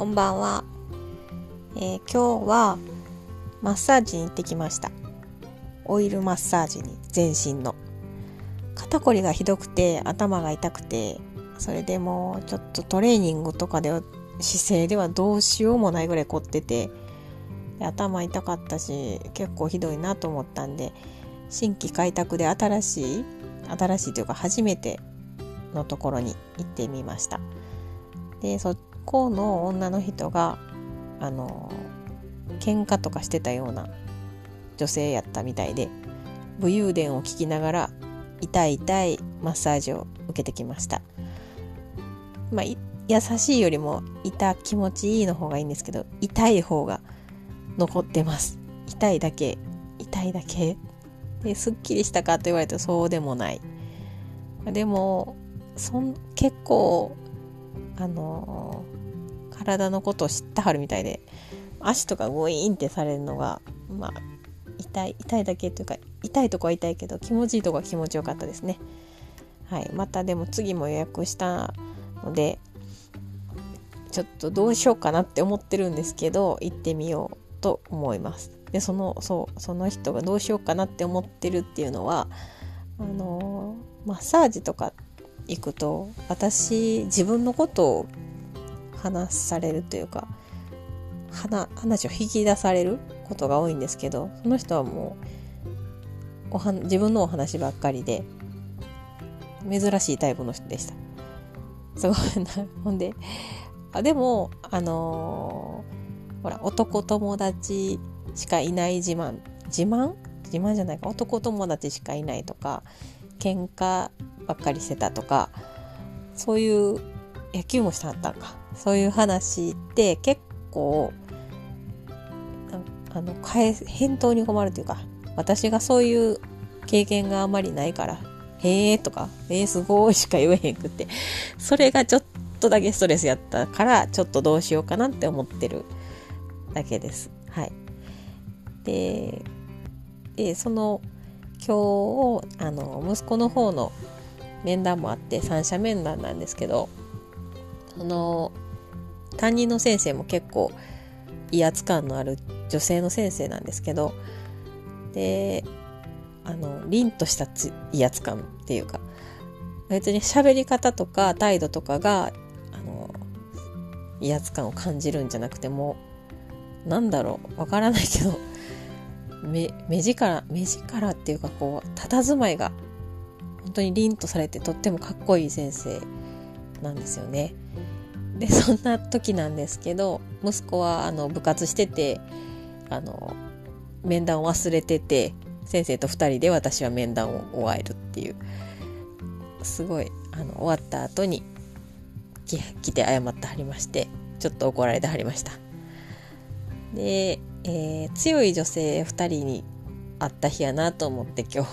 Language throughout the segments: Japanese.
こんばんは、えー、今日はマッサージに行ってきました。オイルマッサージに全身の。肩こりがひどくて頭が痛くてそれでもうちょっとトレーニングとかでは姿勢ではどうしようもないぐらい凝ってて頭痛かったし結構ひどいなと思ったんで新規開拓で新しい新しいというか初めてのところに行ってみました。でそこの女の人があの喧嘩とかしてたような女性やったみたいで武勇伝を聞きながら痛い痛いマッサージを受けてきました。まあ優しいよりも痛気持ちいいの方がいいんですけど痛い方が残ってます。痛いだけ痛いだけ。ですっきりしたかと言われるとそうでもない。でもそん結構あのー、体のことを知ってはるみたいで足とかゴイーンってされるのがまあ痛い痛いだけというか痛いとこは痛いけど気持ちいいとこは気持ちよかったですね。はい。またでも次も予約したのでちょっとどうしようかなって思ってるんですけど行ってみようと思います。でそのそうその人がどうしようかなって思ってるっていうのはあのマッサージとか行くと私自分のことを話されるというか話を引き出されることが多いんですけどその人はもうおは自分のお話ばっかりで珍しいタイプの人でした。すごいな。ほんであでもあのー、ほら男友達しかいない自慢。自慢？自慢じゃないか。男友達しかいないとか喧嘩ばっかりしてたとかそういう野球もしたかったんかそういう話って結構あの返返答に困るというか私がそういう経験があまりないから「へえ」とか「えー、すごい」しか言えへんくってそれがちょっとだけストレスやったからちょっとどうしようかなって思ってるだけです。はい、ででその今日あの息子の方の面談もあって三者面談なんですけどその担任の先生も結構威圧感のある女性の先生なんですけどであの凛とした威圧感っていうか別に喋り方とか態度とかがあの威圧感を感じるんじゃなくてもなんだろうわからないけど目目力目力っていうかこう佇まいが本当に凛とされてとってもかっこいい先生なんですよね。でそんな時なんですけど息子はあの部活しててあの面談を忘れてて先生と2人で私は面談を終えるっていう。すごいあの終わった後に来て謝ってはりましてちょっと怒られてはりました。で、えー、強い女性2人に会った日やなと思って今日。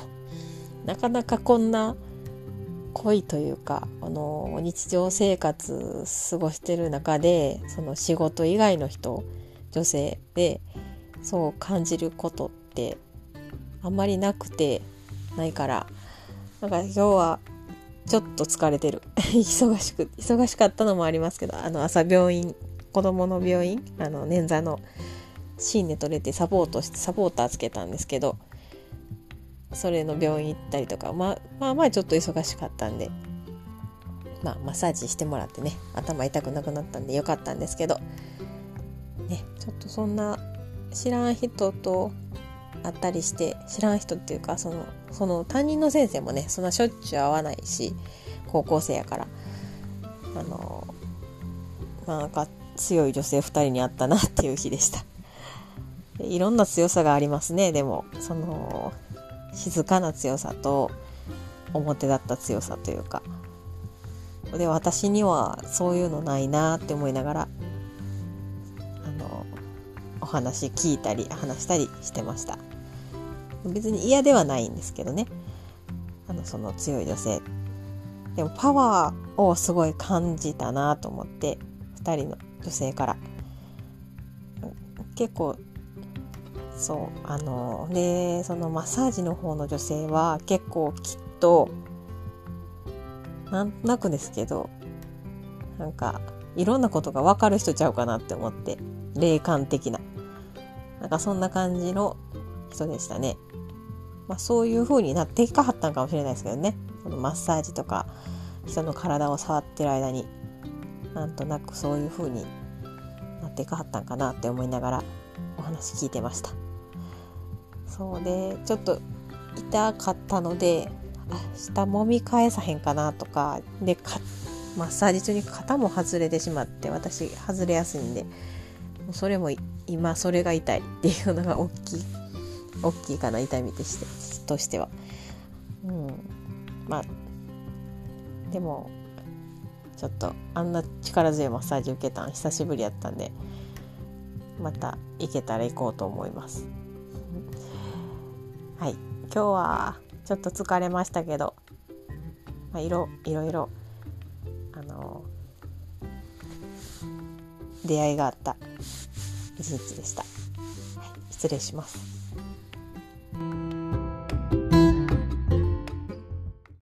なかなかこんな恋というかあの日常生活過ごしてる中でその仕事以外の人女性でそう感じることってあんまりなくてないからなんか今日はちょっと疲れてる。忙しく忙しかったのもありますけどあの朝病院子供の病院あの捻挫の芯で取れてサポートしてサポーターつけたんですけどそれの病院行ったりとか、まあ、まあまあちょっと忙しかったんで、まあマッサージしてもらってね、頭痛くなくなったんでよかったんですけど、ね、ちょっとそんな知らん人と会ったりして、知らん人っていうか、その、その担任の先生もね、そんなしょっちゅう会わないし、高校生やから、あの、まあなんか強い女性2人に会ったなっていう日でした。いろんな強さがありますね、でも、その、静かな強さと表立った強さというか。で私にはそういうのないなって思いながらあのお話聞いたり話したりしてました。別に嫌ではないんですけどね。あのその強い女性。でもパワーをすごい感じたなと思って2人の女性から。結構そうあのでそのマッサージの方の女性は結構きっとなんとなくですけどなんかいろんなことが分かる人ちゃうかなって思って霊感的な。なんかそんな感じの人でしたね。まあ、そういう風になっていかはったんかもしれないですけどね。このマッサージとか人の体を触ってる間になんとなくそういう風になっていかはったんかなって思いながらお話聞いてました。そうでちょっと痛かったので下もみ返さへんかなとかでかマッサージ中に肩も外れてしまって私外れやすいんでそれも今それが痛いっていうのが大きい大きいかな痛みとしてとしては。うん。まあでもちょっとあんな力強いマッサージ受けたん久しぶりやったんでまた行けたら行こうと思います。はい。今日はちょっと疲れましたけど、まあ、いろいろいろあの出会いがあった一日でした、はい、失礼します。